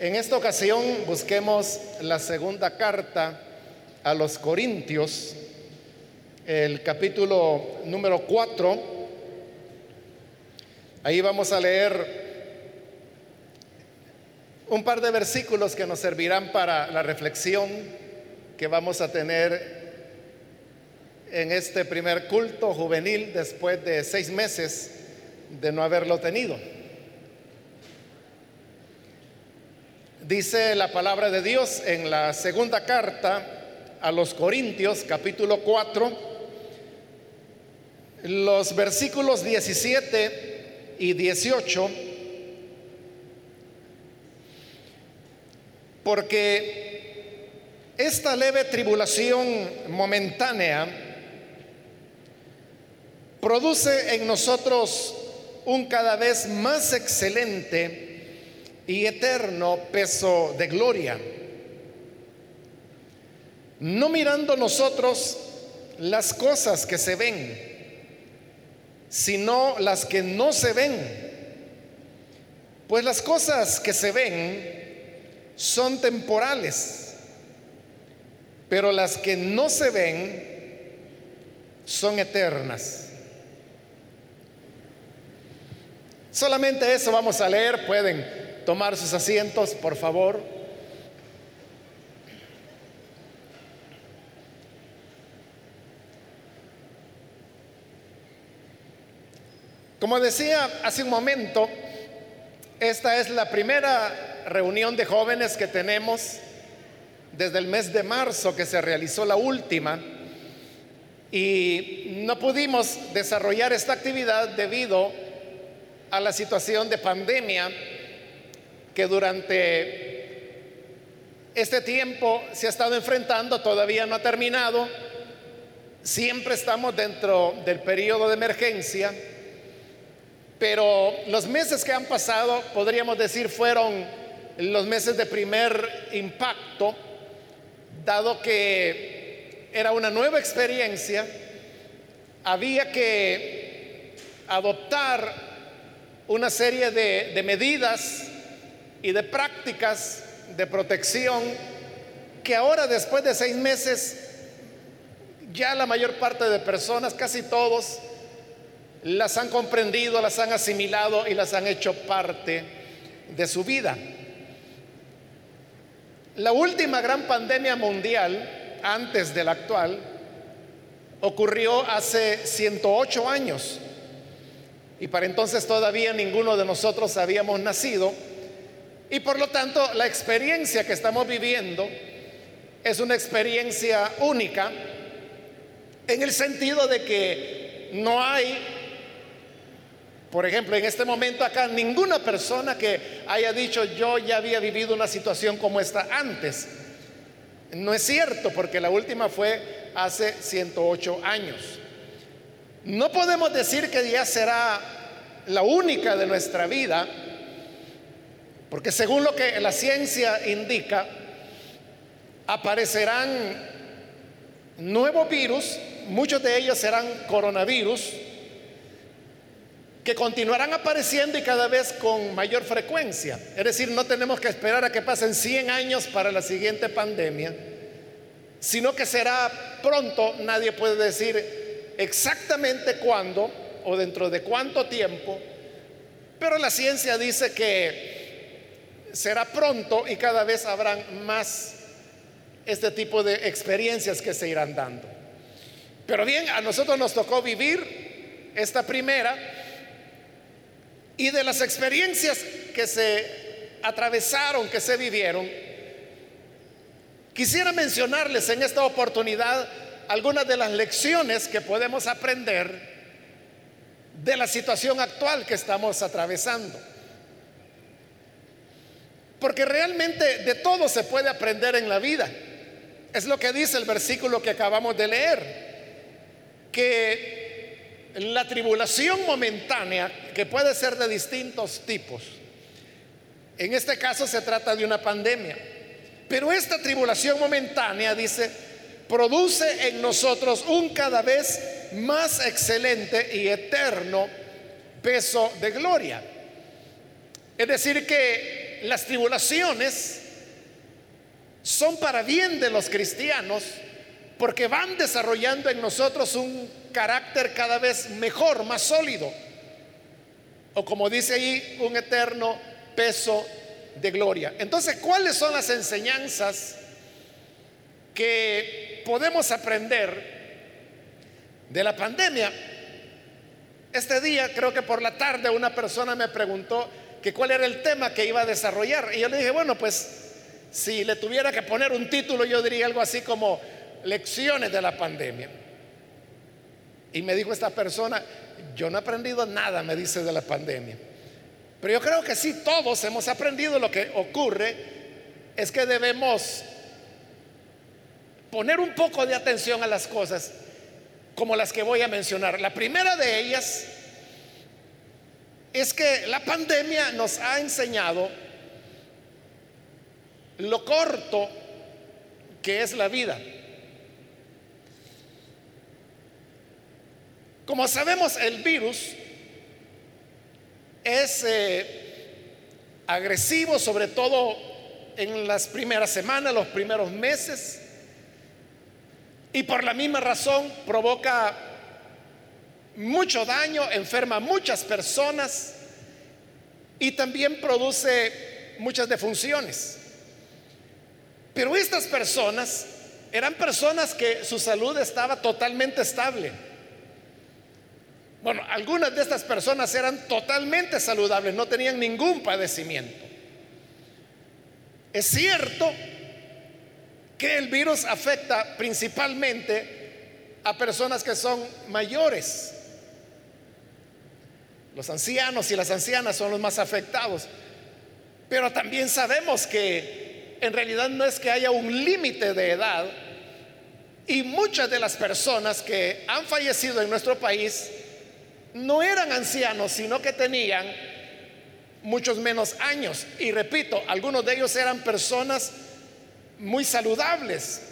En esta ocasión busquemos la segunda carta a los Corintios, el capítulo número 4. Ahí vamos a leer un par de versículos que nos servirán para la reflexión que vamos a tener en este primer culto juvenil después de seis meses de no haberlo tenido. Dice la palabra de Dios en la segunda carta a los Corintios, capítulo 4, los versículos 17 y 18, porque esta leve tribulación momentánea produce en nosotros un cada vez más excelente y eterno peso de gloria. No mirando nosotros las cosas que se ven, sino las que no se ven. Pues las cosas que se ven son temporales, pero las que no se ven son eternas. Solamente eso vamos a leer, pueden tomar sus asientos, por favor. Como decía hace un momento, esta es la primera reunión de jóvenes que tenemos desde el mes de marzo que se realizó la última y no pudimos desarrollar esta actividad debido a la situación de pandemia que durante este tiempo se ha estado enfrentando, todavía no ha terminado, siempre estamos dentro del periodo de emergencia, pero los meses que han pasado, podríamos decir, fueron los meses de primer impacto, dado que era una nueva experiencia, había que adoptar una serie de, de medidas y de prácticas de protección que ahora después de seis meses ya la mayor parte de personas, casi todos, las han comprendido, las han asimilado y las han hecho parte de su vida. La última gran pandemia mundial, antes de la actual, ocurrió hace 108 años. Y para entonces todavía ninguno de nosotros habíamos nacido. Y por lo tanto, la experiencia que estamos viviendo es una experiencia única en el sentido de que no hay, por ejemplo, en este momento acá, ninguna persona que haya dicho yo ya había vivido una situación como esta antes. No es cierto, porque la última fue hace 108 años. No podemos decir que ya será la única de nuestra vida, porque según lo que la ciencia indica, aparecerán nuevos virus, muchos de ellos serán coronavirus, que continuarán apareciendo y cada vez con mayor frecuencia. Es decir, no tenemos que esperar a que pasen 100 años para la siguiente pandemia, sino que será pronto, nadie puede decir exactamente cuándo o dentro de cuánto tiempo, pero la ciencia dice que será pronto y cada vez habrán más este tipo de experiencias que se irán dando. Pero bien, a nosotros nos tocó vivir esta primera y de las experiencias que se atravesaron, que se vivieron, quisiera mencionarles en esta oportunidad algunas de las lecciones que podemos aprender de la situación actual que estamos atravesando. Porque realmente de todo se puede aprender en la vida. Es lo que dice el versículo que acabamos de leer. Que la tribulación momentánea, que puede ser de distintos tipos, en este caso se trata de una pandemia. Pero esta tribulación momentánea, dice, produce en nosotros un cada vez más excelente y eterno peso de gloria. Es decir, que las tribulaciones son para bien de los cristianos porque van desarrollando en nosotros un carácter cada vez mejor, más sólido. O como dice ahí, un eterno peso de gloria. Entonces, ¿cuáles son las enseñanzas que podemos aprender de la pandemia? Este día, creo que por la tarde, una persona me preguntó que cuál era el tema que iba a desarrollar. Y yo le dije, bueno, pues si le tuviera que poner un título, yo diría algo así como lecciones de la pandemia. Y me dijo esta persona, yo no he aprendido nada, me dice, de la pandemia. Pero yo creo que sí, todos hemos aprendido lo que ocurre es que debemos poner un poco de atención a las cosas como las que voy a mencionar. La primera de ellas es que la pandemia nos ha enseñado lo corto que es la vida. Como sabemos, el virus es eh, agresivo, sobre todo en las primeras semanas, los primeros meses, y por la misma razón provoca mucho daño, enferma a muchas personas y también produce muchas defunciones. Pero estas personas eran personas que su salud estaba totalmente estable. Bueno, algunas de estas personas eran totalmente saludables, no tenían ningún padecimiento. Es cierto que el virus afecta principalmente a personas que son mayores. Los ancianos y las ancianas son los más afectados. Pero también sabemos que en realidad no es que haya un límite de edad y muchas de las personas que han fallecido en nuestro país no eran ancianos, sino que tenían muchos menos años. Y repito, algunos de ellos eran personas muy saludables,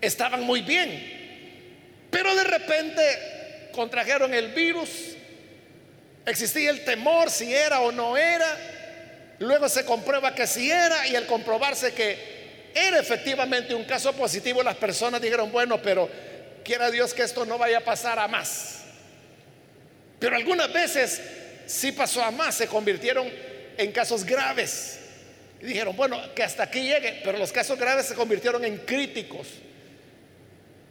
estaban muy bien, pero de repente contrajeron el virus, existía el temor si era o no era, luego se comprueba que si era y al comprobarse que era efectivamente un caso positivo, las personas dijeron, bueno, pero quiera Dios que esto no vaya a pasar a más. Pero algunas veces sí pasó a más, se convirtieron en casos graves. Y dijeron, bueno, que hasta aquí llegue, pero los casos graves se convirtieron en críticos.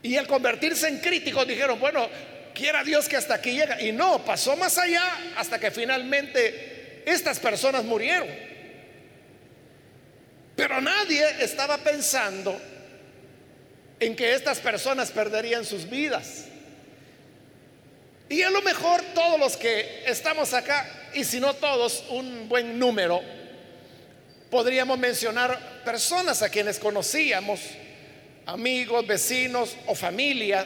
Y al convertirse en críticos dijeron, bueno, quiera Dios que hasta aquí llegue. Y no, pasó más allá hasta que finalmente estas personas murieron. Pero nadie estaba pensando en que estas personas perderían sus vidas. Y a lo mejor todos los que estamos acá, y si no todos, un buen número, podríamos mencionar personas a quienes conocíamos, amigos, vecinos o familia,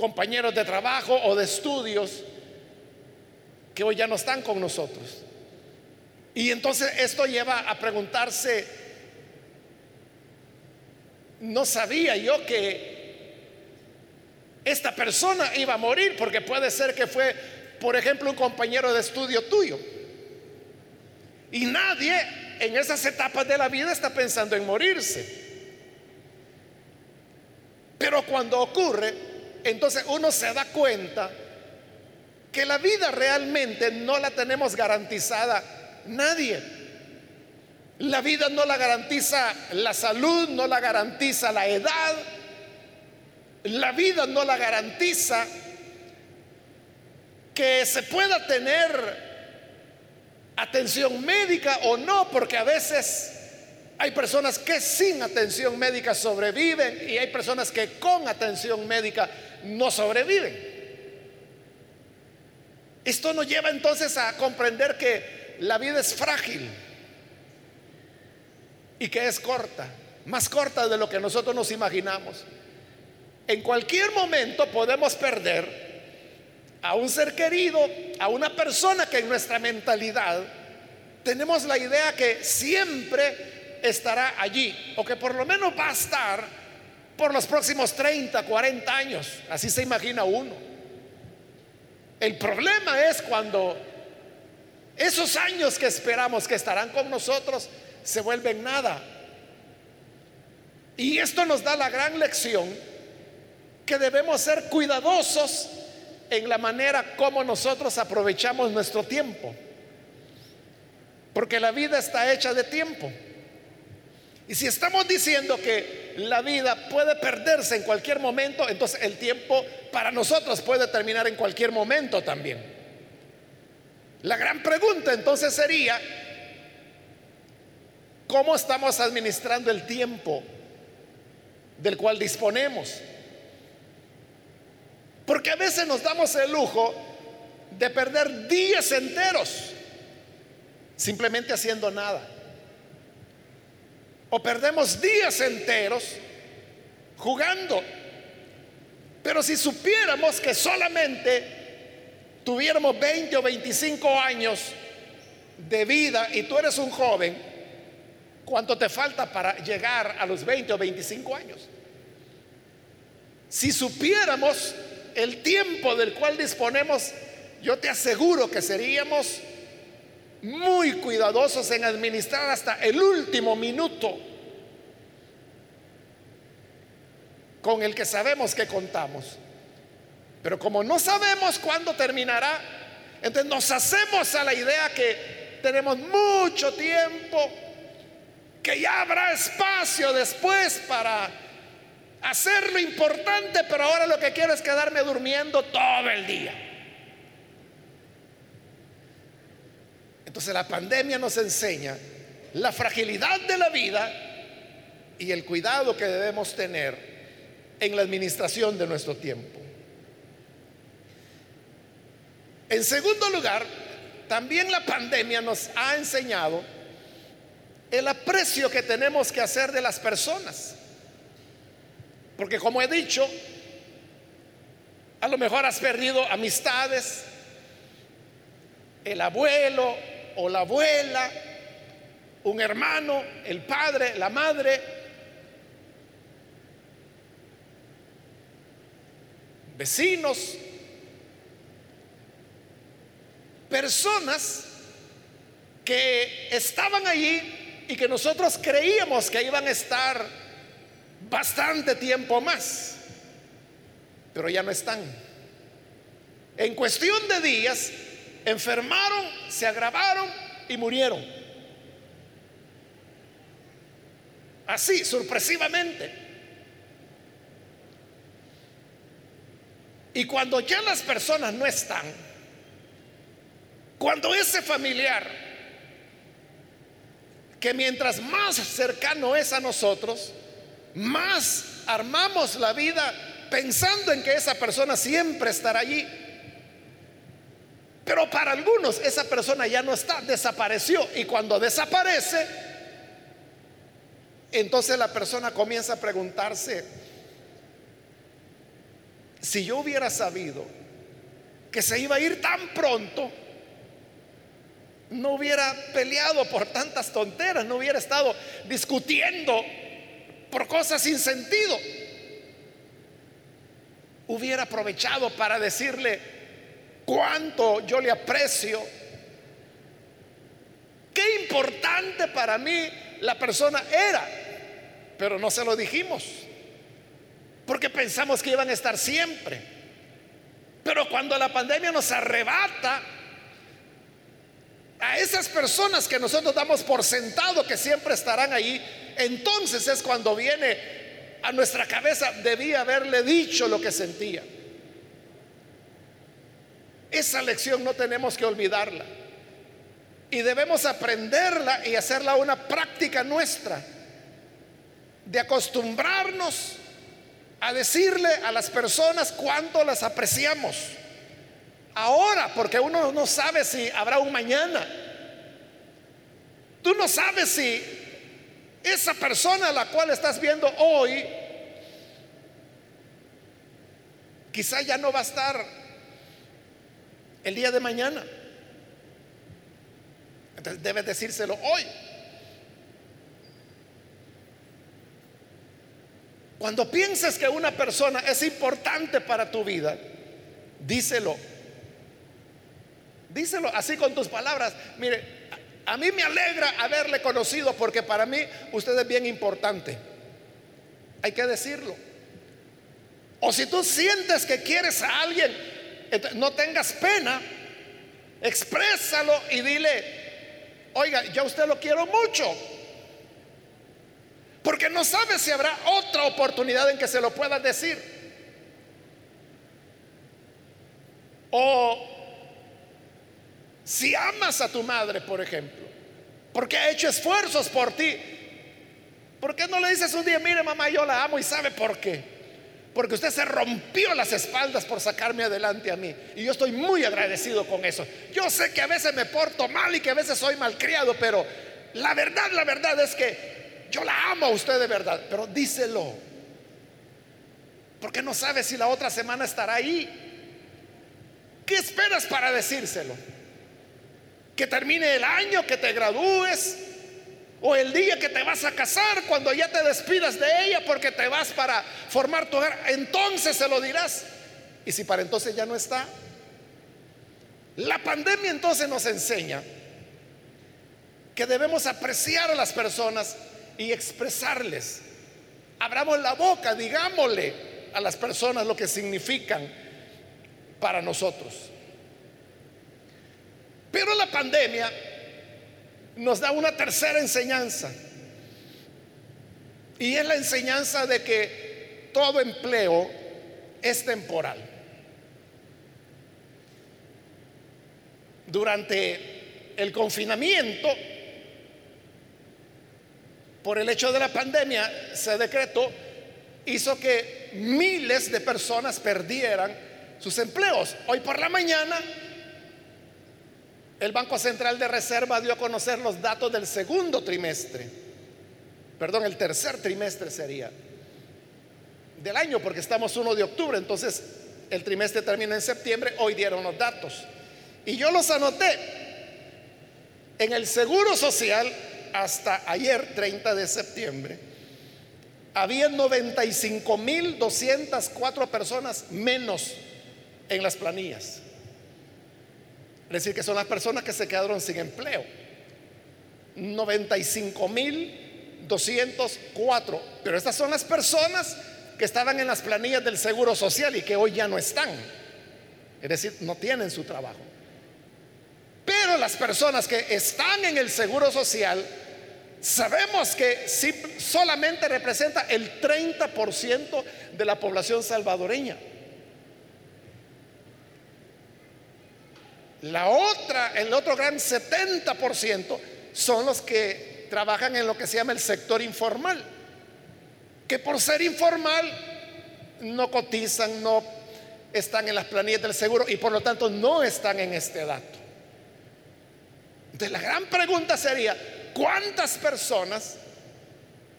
compañeros de trabajo o de estudios, que hoy ya no están con nosotros. Y entonces esto lleva a preguntarse, no sabía yo que esta persona iba a morir porque puede ser que fue, por ejemplo, un compañero de estudio tuyo. Y nadie en esas etapas de la vida está pensando en morirse. Pero cuando ocurre, entonces uno se da cuenta que la vida realmente no la tenemos garantizada nadie. La vida no la garantiza la salud, no la garantiza la edad, la vida no la garantiza que se pueda tener atención médica o no, porque a veces hay personas que sin atención médica sobreviven y hay personas que con atención médica no sobreviven. Esto nos lleva entonces a comprender que la vida es frágil y que es corta, más corta de lo que nosotros nos imaginamos. En cualquier momento podemos perder a un ser querido, a una persona que en nuestra mentalidad tenemos la idea que siempre estará allí o que por lo menos va a estar por los próximos 30, 40 años. Así se imagina uno. El problema es cuando esos años que esperamos que estarán con nosotros se vuelven nada. Y esto nos da la gran lección que debemos ser cuidadosos en la manera como nosotros aprovechamos nuestro tiempo. Porque la vida está hecha de tiempo. Y si estamos diciendo que la vida puede perderse en cualquier momento, entonces el tiempo para nosotros puede terminar en cualquier momento también. La gran pregunta entonces sería, ¿cómo estamos administrando el tiempo del cual disponemos? Porque a veces nos damos el lujo de perder días enteros simplemente haciendo nada. O perdemos días enteros jugando. Pero si supiéramos que solamente tuviéramos 20 o 25 años de vida y tú eres un joven, ¿cuánto te falta para llegar a los 20 o 25 años? Si supiéramos el tiempo del cual disponemos, yo te aseguro que seríamos muy cuidadosos en administrar hasta el último minuto con el que sabemos que contamos. Pero como no sabemos cuándo terminará, entonces nos hacemos a la idea que tenemos mucho tiempo, que ya habrá espacio después para hacer lo importante, pero ahora lo que quiero es quedarme durmiendo todo el día. Entonces la pandemia nos enseña la fragilidad de la vida y el cuidado que debemos tener en la administración de nuestro tiempo. En segundo lugar, también la pandemia nos ha enseñado el aprecio que tenemos que hacer de las personas. Porque como he dicho, a lo mejor has perdido amistades, el abuelo, o la abuela, un hermano, el padre, la madre, vecinos, personas que estaban allí y que nosotros creíamos que iban a estar bastante tiempo más, pero ya no están. En cuestión de días, enfermaron, se agravaron y murieron. Así, sorpresivamente. Y cuando ya las personas no están, cuando ese familiar, que mientras más cercano es a nosotros, más armamos la vida pensando en que esa persona siempre estará allí, pero para algunos esa persona ya no está, desapareció. Y cuando desaparece, entonces la persona comienza a preguntarse, si yo hubiera sabido que se iba a ir tan pronto, no hubiera peleado por tantas tonteras, no hubiera estado discutiendo por cosas sin sentido. Hubiera aprovechado para decirle, cuánto yo le aprecio. Qué importante para mí la persona era, pero no se lo dijimos, porque pensamos que iban a estar siempre. Pero cuando la pandemia nos arrebata a esas personas que nosotros damos por sentado que siempre estarán ahí, entonces es cuando viene a nuestra cabeza, debía haberle dicho lo que sentía. Esa lección no tenemos que olvidarla. Y debemos aprenderla y hacerla una práctica nuestra. De acostumbrarnos a decirle a las personas cuánto las apreciamos. Ahora, porque uno no sabe si habrá un mañana. Tú no sabes si esa persona a la cual estás viendo hoy, quizá ya no va a estar el día de mañana. Entonces debes decírselo hoy. Cuando pienses que una persona es importante para tu vida, díselo. Díselo así con tus palabras. Mire, a mí me alegra haberle conocido porque para mí usted es bien importante. Hay que decirlo. O si tú sientes que quieres a alguien, no tengas pena, exprésalo y dile, oiga, ya usted lo quiero mucho. Porque no sabe si habrá otra oportunidad en que se lo pueda decir. O si amas a tu madre, por ejemplo, porque ha hecho esfuerzos por ti, ¿por qué no le dices un día, mire mamá, yo la amo y sabe por qué? Porque usted se rompió las espaldas por sacarme adelante a mí. Y yo estoy muy agradecido con eso. Yo sé que a veces me porto mal y que a veces soy malcriado, pero la verdad, la verdad es que yo la amo a usted de verdad. Pero díselo. Porque no sabe si la otra semana estará ahí. ¿Qué esperas para decírselo? Que termine el año, que te gradúes, o el día que te vas a casar, cuando ya te despidas de ella porque te vas para formar tu hogar, entonces se lo dirás. Y si para entonces ya no está, la pandemia entonces nos enseña que debemos apreciar a las personas y expresarles. Abramos la boca, digámosle a las personas lo que significan para nosotros. Pero la pandemia nos da una tercera enseñanza. Y es la enseñanza de que todo empleo es temporal. Durante el confinamiento, por el hecho de la pandemia, se decretó, hizo que miles de personas perdieran sus empleos. Hoy por la mañana el Banco Central de Reserva dio a conocer los datos del segundo trimestre, perdón, el tercer trimestre sería, del año, porque estamos 1 de octubre, entonces el trimestre termina en septiembre, hoy dieron los datos. Y yo los anoté. En el Seguro Social, hasta ayer, 30 de septiembre, había 95.204 personas menos en las planillas. Es decir, que son las personas que se quedaron sin empleo. 95.204. Pero estas son las personas que estaban en las planillas del Seguro Social y que hoy ya no están. Es decir, no tienen su trabajo. Pero las personas que están en el Seguro Social, sabemos que solamente representa el 30% de la población salvadoreña. La otra, el otro gran 70% son los que trabajan en lo que se llama el sector informal, que por ser informal no cotizan, no están en las planillas del seguro y por lo tanto no están en este dato. Entonces la gran pregunta sería, ¿cuántas personas,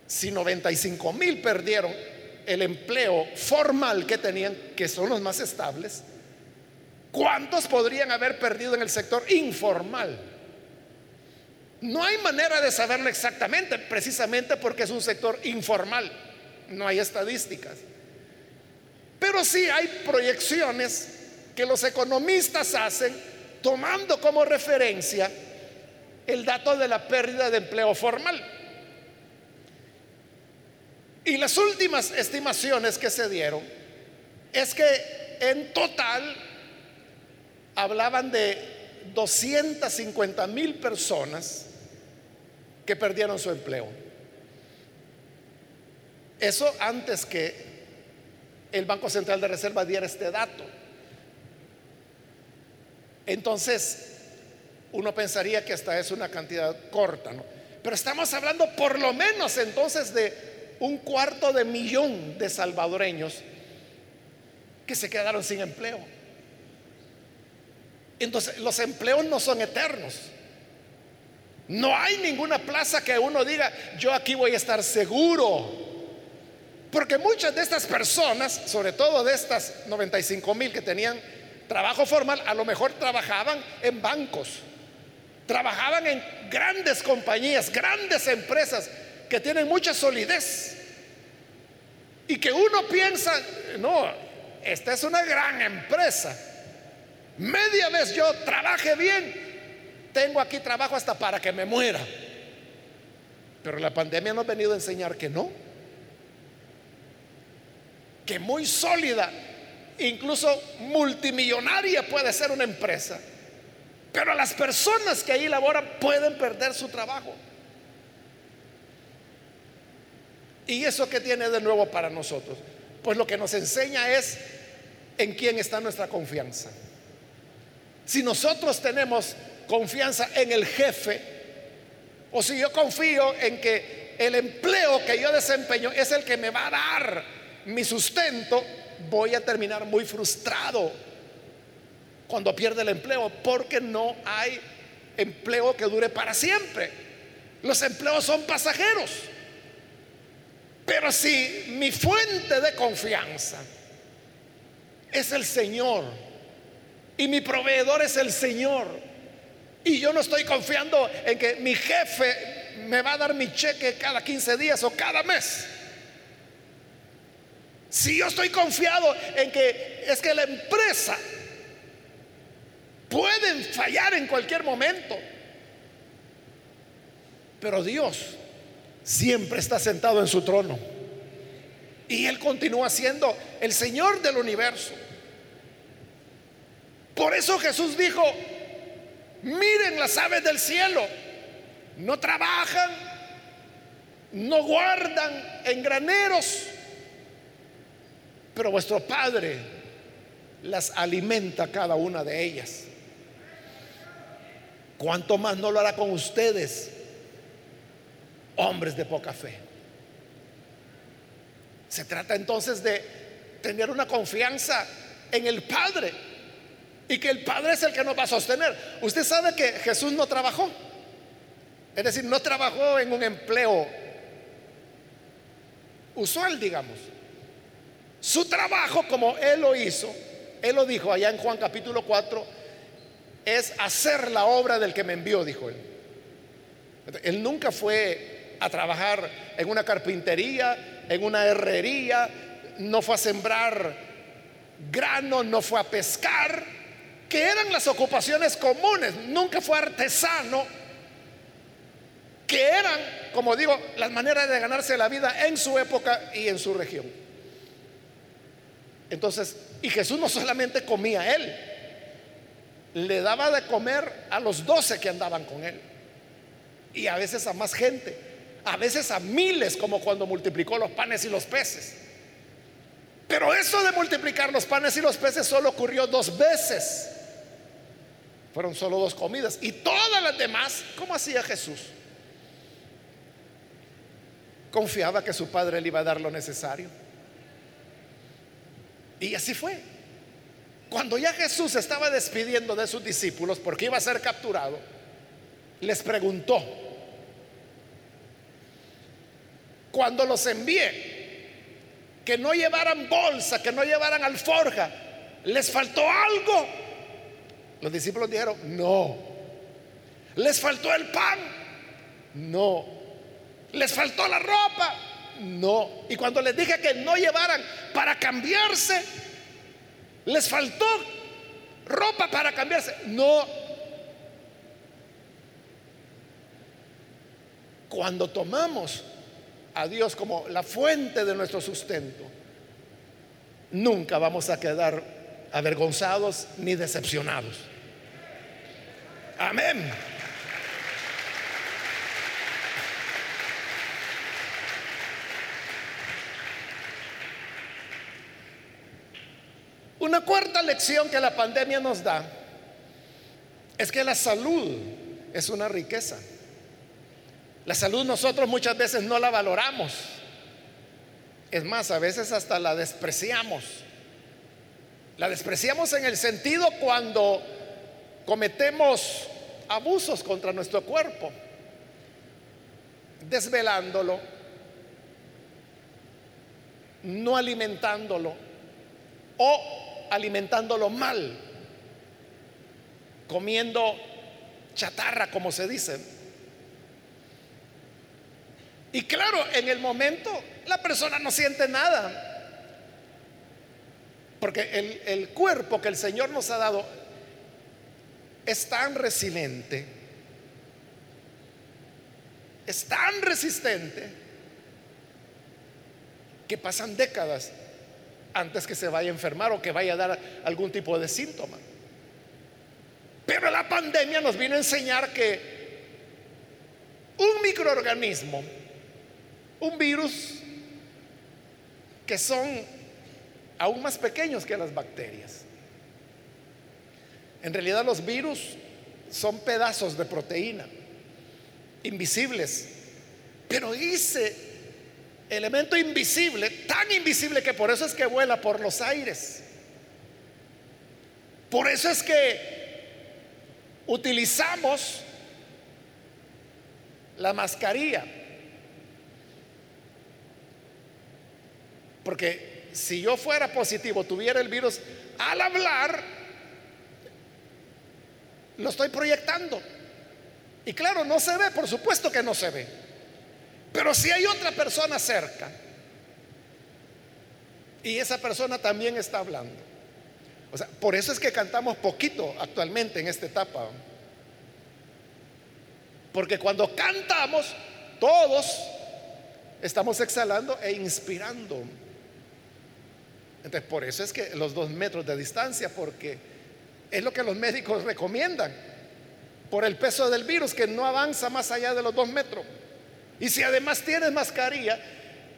si 95 mil perdieron el empleo formal que tenían, que son los más estables, ¿Cuántos podrían haber perdido en el sector informal? No hay manera de saberlo exactamente, precisamente porque es un sector informal. No hay estadísticas. Pero sí hay proyecciones que los economistas hacen tomando como referencia el dato de la pérdida de empleo formal. Y las últimas estimaciones que se dieron es que en total hablaban de 250 mil personas que perdieron su empleo. Eso antes que el Banco Central de Reserva diera este dato. Entonces, uno pensaría que esta es una cantidad corta, ¿no? Pero estamos hablando por lo menos entonces de un cuarto de millón de salvadoreños que se quedaron sin empleo. Entonces, los empleos no son eternos. No hay ninguna plaza que uno diga, yo aquí voy a estar seguro. Porque muchas de estas personas, sobre todo de estas 95 mil que tenían trabajo formal, a lo mejor trabajaban en bancos, trabajaban en grandes compañías, grandes empresas que tienen mucha solidez. Y que uno piensa, no, esta es una gran empresa Media vez yo trabaje bien, tengo aquí trabajo hasta para que me muera. Pero la pandemia nos ha venido a enseñar que no. Que muy sólida, incluso multimillonaria puede ser una empresa. Pero las personas que ahí laboran pueden perder su trabajo. ¿Y eso qué tiene de nuevo para nosotros? Pues lo que nos enseña es en quién está nuestra confianza. Si nosotros tenemos confianza en el jefe, o si yo confío en que el empleo que yo desempeño es el que me va a dar mi sustento, voy a terminar muy frustrado cuando pierde el empleo, porque no hay empleo que dure para siempre. Los empleos son pasajeros. Pero si mi fuente de confianza es el Señor y mi proveedor es el Señor, y yo no estoy confiando en que mi jefe me va a dar mi cheque cada 15 días o cada mes. Si yo estoy confiado en que es que la empresa puede fallar en cualquier momento, pero Dios siempre está sentado en su trono y Él continúa siendo el Señor del universo. Por eso Jesús dijo, Miren las aves del cielo. No trabajan, no guardan en graneros, pero vuestro Padre las alimenta cada una de ellas. ¿Cuánto más no lo hará con ustedes, hombres de poca fe? Se trata entonces de tener una confianza en el Padre y que el Padre es el que nos va a sostener. Usted sabe que Jesús no trabajó. Es decir, no trabajó en un empleo usual, digamos. Su trabajo, como Él lo hizo, Él lo dijo allá en Juan capítulo 4, es hacer la obra del que me envió, dijo Él. Él nunca fue a trabajar en una carpintería, en una herrería, no fue a sembrar grano, no fue a pescar que eran las ocupaciones comunes, nunca fue artesano, que eran, como digo, las maneras de ganarse la vida en su época y en su región. Entonces, y Jesús no solamente comía él, le daba de comer a los doce que andaban con él, y a veces a más gente, a veces a miles, como cuando multiplicó los panes y los peces. Pero eso de multiplicar los panes y los peces solo ocurrió dos veces. Fueron solo dos comidas. Y todas las demás, ¿cómo hacía Jesús? Confiaba que su padre le iba a dar lo necesario. Y así fue. Cuando ya Jesús estaba despidiendo de sus discípulos porque iba a ser capturado, les preguntó, cuando los envié, que no llevaran bolsa, que no llevaran alforja, ¿les faltó algo? Los discípulos dijeron, no. ¿Les faltó el pan? No. ¿Les faltó la ropa? No. Y cuando les dije que no llevaran para cambiarse, ¿les faltó ropa para cambiarse? No. Cuando tomamos a Dios como la fuente de nuestro sustento, nunca vamos a quedar avergonzados ni decepcionados. Amén. Una cuarta lección que la pandemia nos da es que la salud es una riqueza. La salud nosotros muchas veces no la valoramos. Es más, a veces hasta la despreciamos. La despreciamos en el sentido cuando cometemos abusos contra nuestro cuerpo, desvelándolo, no alimentándolo o alimentándolo mal, comiendo chatarra, como se dice. Y claro, en el momento la persona no siente nada, porque el, el cuerpo que el Señor nos ha dado es tan resiliente, es tan resistente, que pasan décadas antes que se vaya a enfermar o que vaya a dar algún tipo de síntoma. Pero la pandemia nos vino a enseñar que un microorganismo, un virus, que son aún más pequeños que las bacterias. En realidad los virus son pedazos de proteína, invisibles, pero ese elemento invisible, tan invisible que por eso es que vuela por los aires. Por eso es que utilizamos la mascarilla. Porque si yo fuera positivo, tuviera el virus, al hablar, lo estoy proyectando. Y claro, no se ve, por supuesto que no se ve. Pero si hay otra persona cerca y esa persona también está hablando. O sea, por eso es que cantamos poquito actualmente en esta etapa. Porque cuando cantamos, todos estamos exhalando e inspirando. Entonces, por eso es que los dos metros de distancia, porque es lo que los médicos recomiendan, por el peso del virus que no avanza más allá de los dos metros. Y si además tienes mascarilla,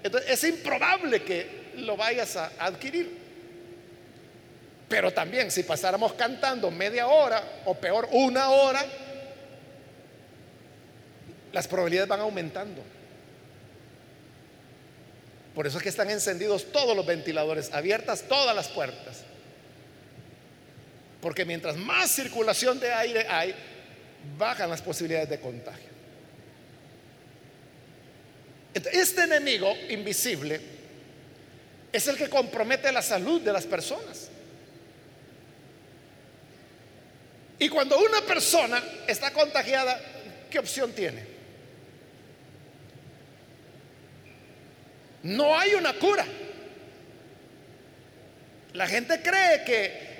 entonces es improbable que lo vayas a adquirir. Pero también si pasáramos cantando media hora o peor una hora, las probabilidades van aumentando. Por eso es que están encendidos todos los ventiladores, abiertas todas las puertas. Porque mientras más circulación de aire hay, bajan las posibilidades de contagio. Este enemigo invisible es el que compromete la salud de las personas. Y cuando una persona está contagiada, ¿qué opción tiene? No hay una cura. La gente cree que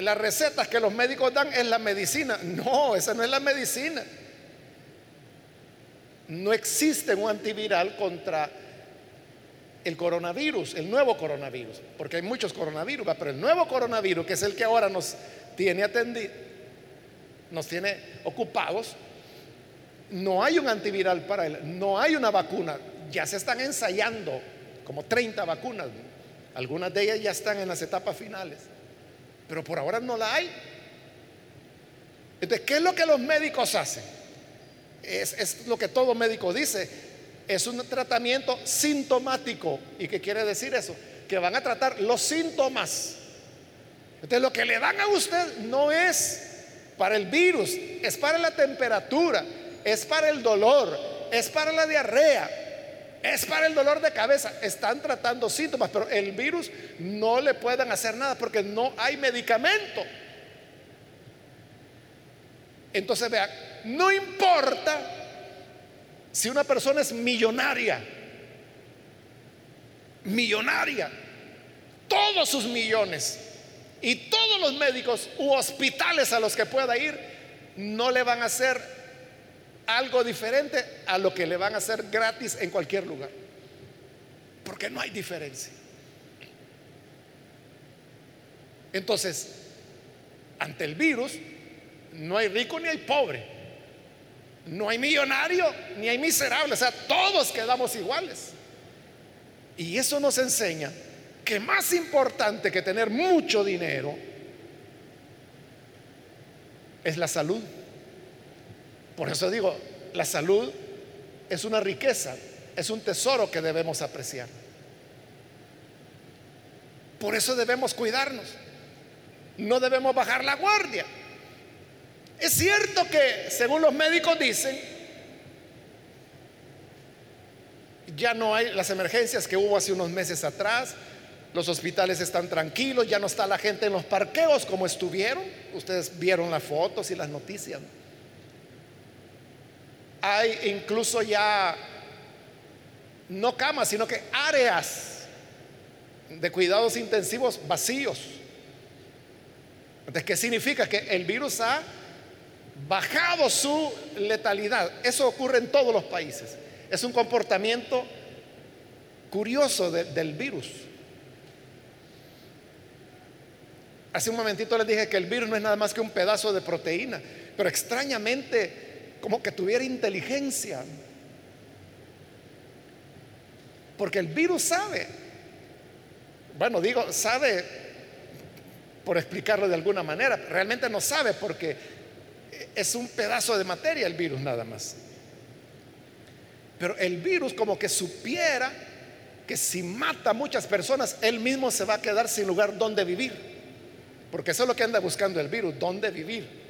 las recetas que los médicos dan es la medicina. No, esa no es la medicina. No existe un antiviral contra el coronavirus, el nuevo coronavirus, porque hay muchos coronavirus, pero el nuevo coronavirus, que es el que ahora nos tiene atendido, nos tiene ocupados, no hay un antiviral para él, no hay una vacuna, ya se están ensayando como 30 vacunas, algunas de ellas ya están en las etapas finales, pero por ahora no la hay. Entonces, ¿qué es lo que los médicos hacen? Es, lo que todo médico dice. Es un tratamiento sintomático. ¿Y qué quiere decir eso? Que van a tratar los síntomas. Entonces lo que le dan a usted no es para el virus, es para la temperatura, es para el dolor, es para la diarrea, es para el dolor de cabeza. Están tratando síntomas, pero el virus no le pueden hacer nada porque no hay medicamento. Entonces vea, no importa si una persona es millonaria, millonaria, todos sus millones y todos los médicos u hospitales a los que pueda ir no le van a hacer algo diferente a lo que le van a hacer gratis en cualquier lugar. Porque no hay diferencia. Entonces, ante el virus, no hay rico ni hay pobre. No hay millonario ni hay miserable. O sea, todos quedamos iguales. Y eso nos enseña que más importante que tener mucho dinero es la salud. Por eso digo, la salud es una riqueza, es un tesoro que debemos apreciar. Por eso debemos cuidarnos. No debemos bajar la guardia. Es cierto que, según los médicos dicen, ya no hay las emergencias que hubo hace unos meses atrás, los hospitales están tranquilos, ya no está la gente en los parqueos como estuvieron. Ustedes vieron las fotos y las noticias. Hay incluso ya no camas, sino que áreas de cuidados intensivos vacíos. Entonces, ¿qué significa? Que el virus ha bajado su letalidad. Eso ocurre en todos los países. Es un comportamiento curioso del virus. Hace un momentito les dije que el virus no es nada más que un pedazo de proteína, pero extrañamente como que tuviera inteligencia. Porque el virus sabe, bueno, digo, sabe por explicarlo de alguna manera, realmente no sabe porque es un pedazo de materia el virus nada más. Pero el virus como que supiera que si mata a muchas personas, él mismo se va a quedar sin lugar donde vivir. Porque eso es lo que anda buscando el virus, dónde vivir.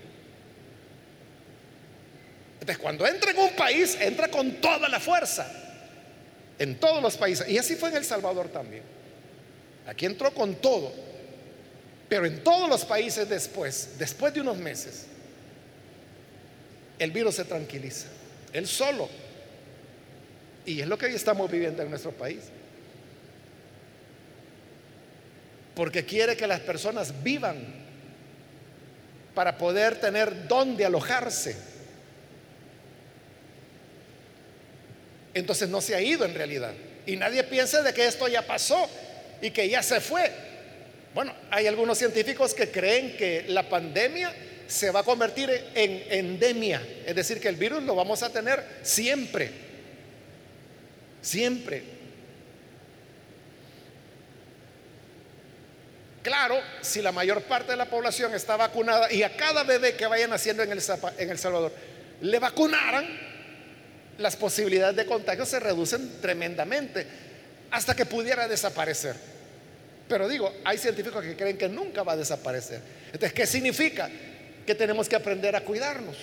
Entonces, cuando entra en un país, entra con toda la fuerza. En todos los países. Y así fue en El Salvador también. Aquí entró con todo. Pero en todos los países después, después de unos meses, el virus se tranquiliza. Él solo. Y es lo que hoy estamos viviendo en nuestro país. porque quiere que las personas vivan para poder tener dónde alojarse. Entonces no se ha ido en realidad. Y nadie piense de que esto ya pasó y que ya se fue. Bueno, hay algunos científicos que creen que la pandemia se va a convertir en endemia, es decir, que el virus lo vamos a tener siempre, siempre. Claro, si la mayor parte de la población está vacunada y a cada bebé que vaya naciendo en El, en el Salvador le vacunaran, las posibilidades de contagio se reducen tremendamente hasta que pudiera desaparecer. Pero digo, hay científicos que creen que nunca va a desaparecer. Entonces, ¿qué significa? Que tenemos que aprender a cuidarnos.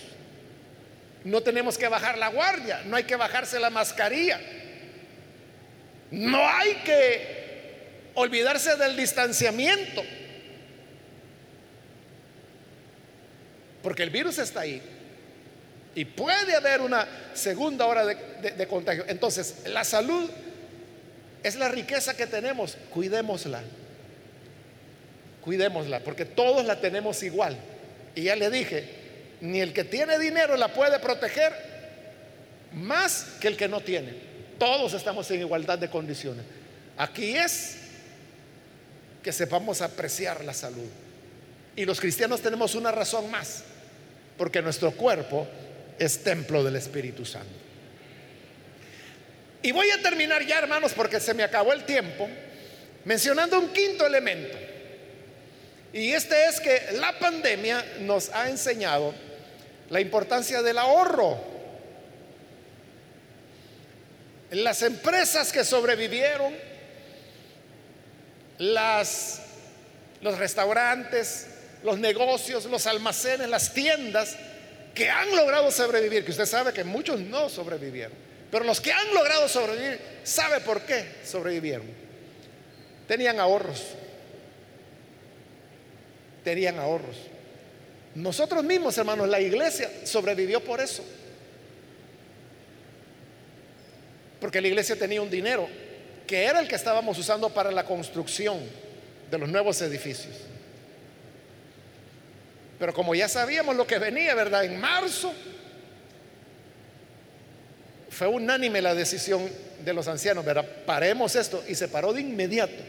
No tenemos que bajar la guardia, no hay que bajarse la mascarilla. No hay que olvidarse del distanciamiento. Porque el virus está ahí. Y puede haber una segunda hora de, contagio. Entonces, la salud es la riqueza que tenemos. Cuidémosla. Cuidémosla, porque todos la tenemos igual. Y ya le dije, ni el que tiene dinero la puede proteger más que el que no tiene. Todos estamos en igualdad de condiciones. Aquí es que sepamos apreciar la salud. Y los cristianos tenemos una razón más, porque nuestro cuerpo es templo del Espíritu Santo. Y voy a terminar ya, hermanos, porque se me acabó el tiempo, mencionando un quinto elemento. Y este es que la pandemia nos ha enseñado la importancia del ahorro. Las empresas que sobrevivieron las, los restaurantes, los negocios, los almacenes, las tiendas que han logrado sobrevivir, que usted sabe que muchos no sobrevivieron, pero los que han logrado sobrevivir, ¿sabe por qué sobrevivieron? Tenían ahorros, tenían ahorros. Nosotros mismos, hermanos, la iglesia sobrevivió por eso. Porque la iglesia tenía un dinero que era el que estábamos usando para la construcción de los nuevos edificios. Pero como ya sabíamos lo que venía, ¿verdad? En marzo fue unánime la decisión de los ancianos, ¿verdad? Paremos esto y se paró de inmediato.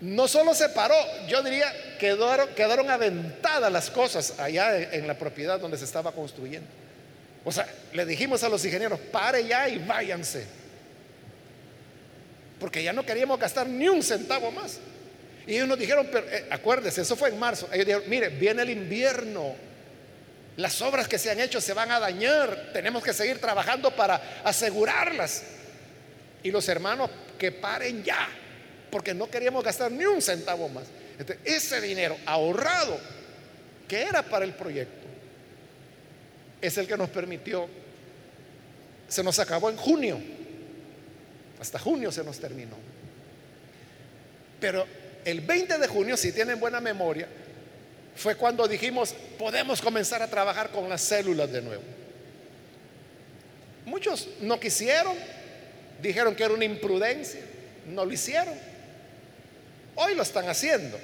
No solo se paró, yo diría quedaron, quedaron aventadas las cosas allá en la propiedad donde se estaba construyendo. O sea, le dijimos a los ingenieros, pare ya y váyanse porque ya no queríamos gastar ni un centavo más. Y ellos nos dijeron, pero eh, acuérdese, eso fue en marzo. Ellos dijeron, mire, viene el invierno, las obras que se han hecho se van a dañar, tenemos que seguir trabajando para asegurarlas. Y los hermanos, que paren ya, porque no queríamos gastar ni un centavo más. ese dinero ahorrado, que era para el proyecto, es el que nos permitió, se nos acabó en junio hasta junio se nos terminó. Pero el 20 de junio, si tienen buena memoria, fue cuando dijimos, podemos comenzar a trabajar con las células de nuevo. Muchos no quisieron, dijeron que era una imprudencia, no lo hicieron. Hoy lo están haciendo.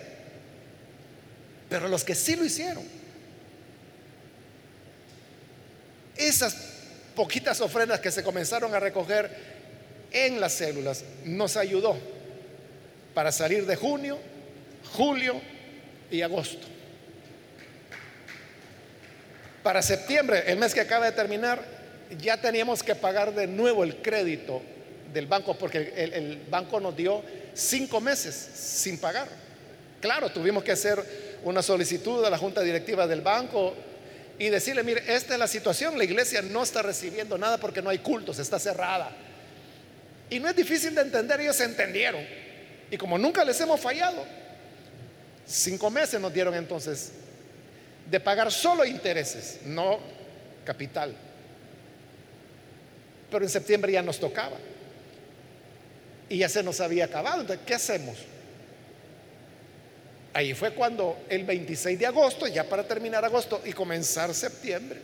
Pero los que sí lo hicieron, Esas poquitas ofrendas que se comenzaron a recoger en las células nos ayudó para salir de junio, julio y agosto. Para septiembre, el mes que acaba de terminar, ya teníamos que pagar de nuevo el crédito del banco porque el, banco nos dio cinco meses sin pagar. Claro, tuvimos que hacer una solicitud a la junta directiva del banco y decirle, mire, esta es la situación, la iglesia no está recibiendo nada porque no hay cultos, está cerrada. Y no es difícil de entender, ellos entendieron. Y como nunca les hemos fallado, cinco meses nos dieron entonces de pagar solo intereses, no capital. Pero en septiembre ya nos tocaba. Y ya se nos había acabado. Entonces, ¿qué hacemos? Ahí fue cuando el 26 de agosto, ya para terminar agosto y comenzar septiembre.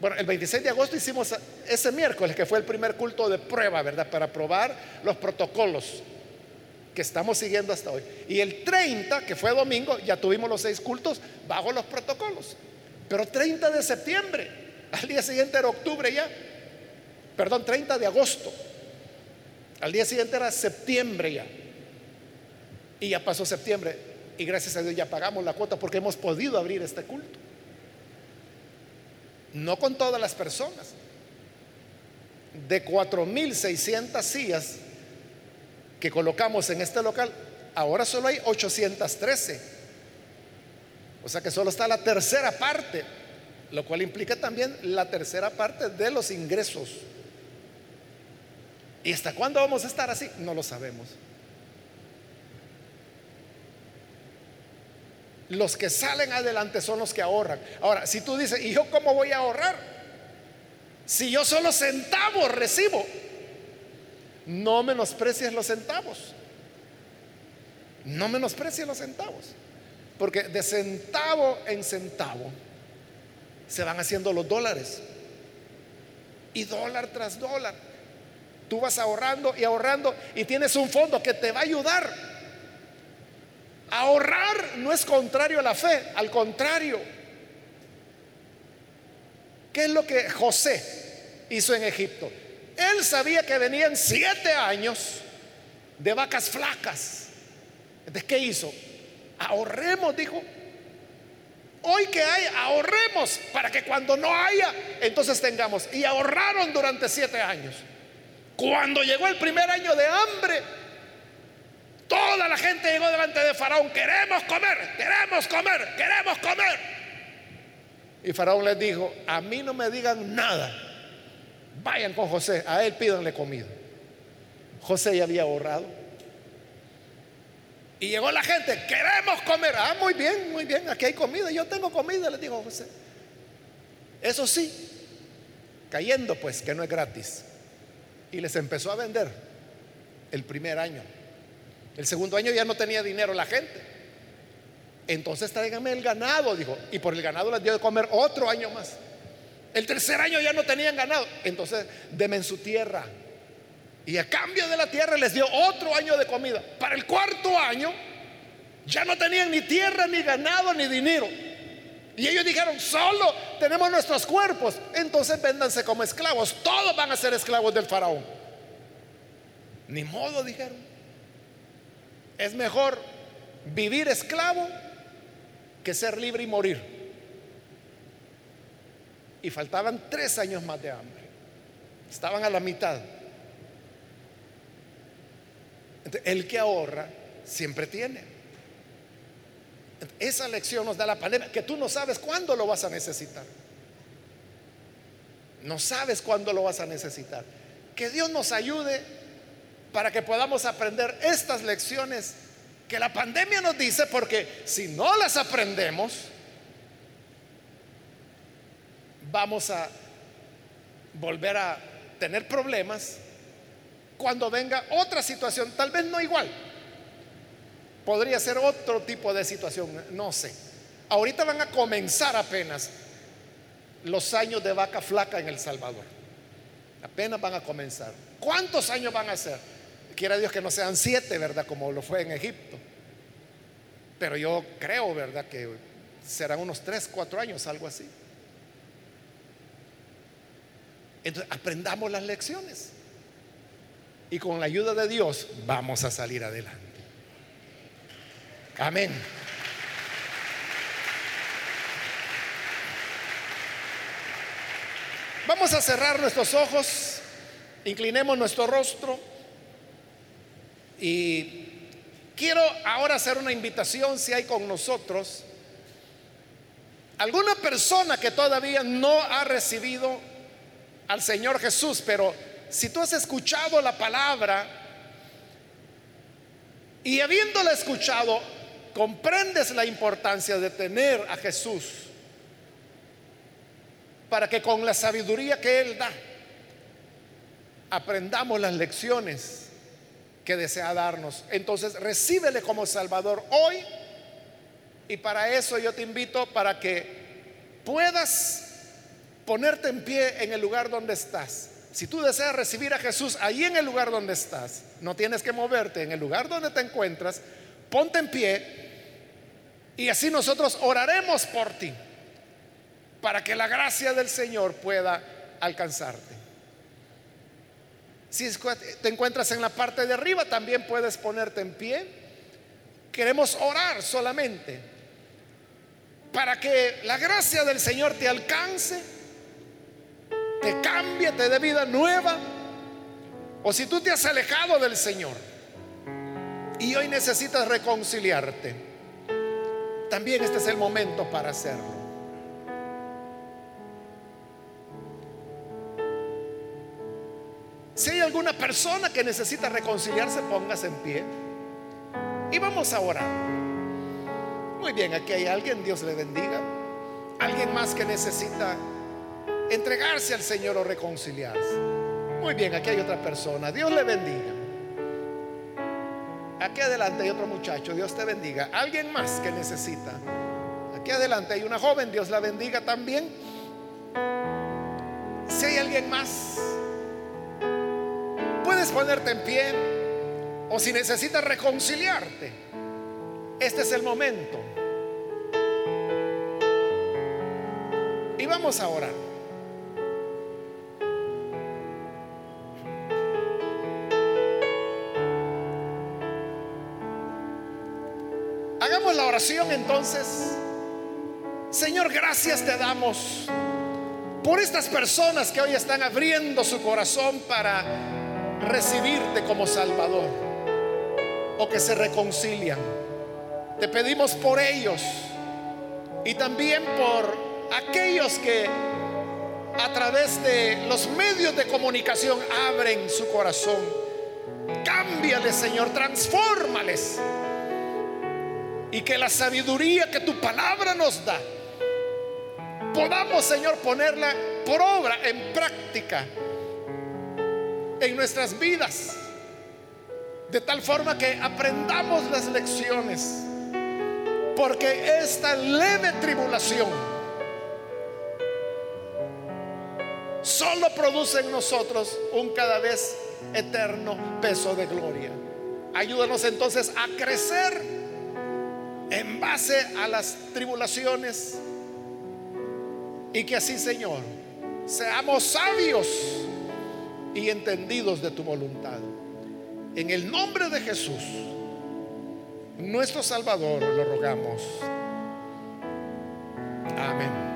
Bueno, el 26 de agosto hicimos ese miércoles, que fue el primer culto de prueba, ¿verdad? Para probar los protocolos que estamos siguiendo hasta hoy. Y el 30, que fue domingo, ya tuvimos los seis cultos bajo los protocolos. Pero 30 de septiembre, al día siguiente era octubre ya, perdón, 30 de agosto, al día siguiente era septiembre ya. Y ya pasó septiembre y gracias a Dios ya pagamos la cuota porque hemos podido abrir este culto. No con todas las personas. De 4.600 sillas que colocamos en este local, ahora solo hay 813. O sea que solo está la tercera parte, lo cual implica también la tercera parte de los ingresos. ¿Y hasta cuándo vamos a estar así? No lo sabemos. Los que salen adelante son los que ahorran. Ahora, si tú dices, ¿y yo cómo voy a ahorrar? Si yo solo centavos recibo, no menosprecies los centavos. No menosprecies los centavos. Porque de centavo en centavo se van haciendo los dólares. Y dólar tras dólar. Tú vas ahorrando y ahorrando y tienes un fondo que te va a ayudar. Ahorrar no es contrario a la fe, al contrario. ¿Qué es lo que José hizo en Egipto? Él sabía que venían siete años de vacas flacas. ¿De qué hizo? Ahorremos, dijo. Hoy que hay, ahorremos para que cuando no haya, entonces tengamos. Y ahorraron durante siete años. Cuando llegó el primer año de hambre, toda la gente llegó delante de Faraón. Queremos comer, queremos comer, queremos comer. Y Faraón les dijo, a mí no me digan nada Vayan con José, a él pídanle comida. José ya había ahorrado. Y llegó la gente, queremos comer. Ah, muy bien, muy bien, aquí hay comida. Yo tengo comida, le dijo José. Eso sí, cayendo pues que no es gratis. Y les empezó a vender el primer año. El segundo año ya no tenía dinero la gente. Entonces tráiganme el ganado, dijo. Y por el ganado les dio de comer otro año más. El tercer año ya no tenían ganado. Entonces, denme su tierra. Y a cambio de la tierra les dio otro año de comida. Para el cuarto año ya no tenían ni tierra, ni ganado, ni dinero. Y ellos dijeron, solo tenemos nuestros cuerpos. Entonces véndanse como esclavos. Todos van a ser esclavos del faraón. Ni modo, dijeron. Es mejor vivir esclavo que ser libre y morir y faltaban tres años más de hambre. Estaban a la mitad. el que ahorra siempre tiene. Esa lección nos da la pandemia, que tú no sabes cuándo lo vas a necesitar. No sabes cuándo lo vas a necesitar. Que Dios nos ayude para que podamos aprender estas lecciones que la pandemia nos dice, porque si no las aprendemos, vamos a volver a tener problemas cuando venga otra situación, tal vez no igual. Podría ser otro tipo de situación, no sé. Ahorita van a comenzar apenas los años de vaca flaca en El Salvador. Apenas van a comenzar. ¿Cuántos años van a ser? Quiera Dios que no sean siete, ¿verdad? Como lo fue en Egipto. Pero yo creo, ¿verdad? Que serán unos tres, cuatro años, algo así. Entonces, aprendamos las lecciones. Y con la ayuda de Dios vamos a salir adelante. Amén. Vamos a cerrar nuestros ojos, inclinemos nuestro rostro y quiero ahora hacer una invitación si hay con nosotros alguna persona que todavía no ha recibido al Señor Jesús, pero si tú has escuchado la palabra y habiéndola escuchado, comprendes la importancia de tener a Jesús para que con la sabiduría que Él da, aprendamos las lecciones que desea darnos. Entonces, recíbele como Salvador hoy. Y para eso yo te invito para que puedas ponerte en pie en el lugar donde estás. Si tú deseas recibir a Jesús ahí en el lugar donde estás, no tienes que moverte, en el lugar donde te encuentras, ponte en pie y así nosotros oraremos por ti para que la gracia del Señor pueda alcanzarte. Si te encuentras en la parte de arriba, también puedes ponerte en pie. Queremos orar solamente para que la gracia del Señor te alcance, te cambie, te dé vida nueva. O si tú te has alejado del Señor y hoy necesitas reconciliarte, también este es el momento para hacerlo. Si hay alguna persona que necesita reconciliarse, póngase en pie. Y vamos a orar. Muy bien, aquí hay alguien, Dios le bendiga. Alguien más que necesita entregarse al Señor o reconciliarse. Muy bien, aquí hay otra persona. Dios le bendiga. Aquí adelante hay otro muchacho. Dios te bendiga. Alguien más que necesita. Aquí adelante hay una joven. Dios la bendiga también. Si hay alguien más Puedes ponerte en pie o si necesitas reconciliarte, este es el momento. Y vamos a orar. Entonces. Señor, gracias te damos por estas personas que hoy están abriendo su corazón para recibirte como Salvador o que se reconcilian. Te pedimos por ellos y también por aquellos que a través de los medios de comunicación abren su corazón. Cámbiales, Señor, transfórmales. Y que la sabiduría que tu palabra nos da, podamos, Señor, ponerla por obra, en práctica en nuestras vidas. De tal forma que aprendamos las lecciones. Porque esta leve tribulación solo produce en nosotros un cada vez eterno peso de gloria. Ayúdanos entonces a crecer en base a las tribulaciones y que así, Señor, seamos sabios y entendidos de tu voluntad. En el nombre de Jesús, nuestro Salvador, lo rogamos. Amén.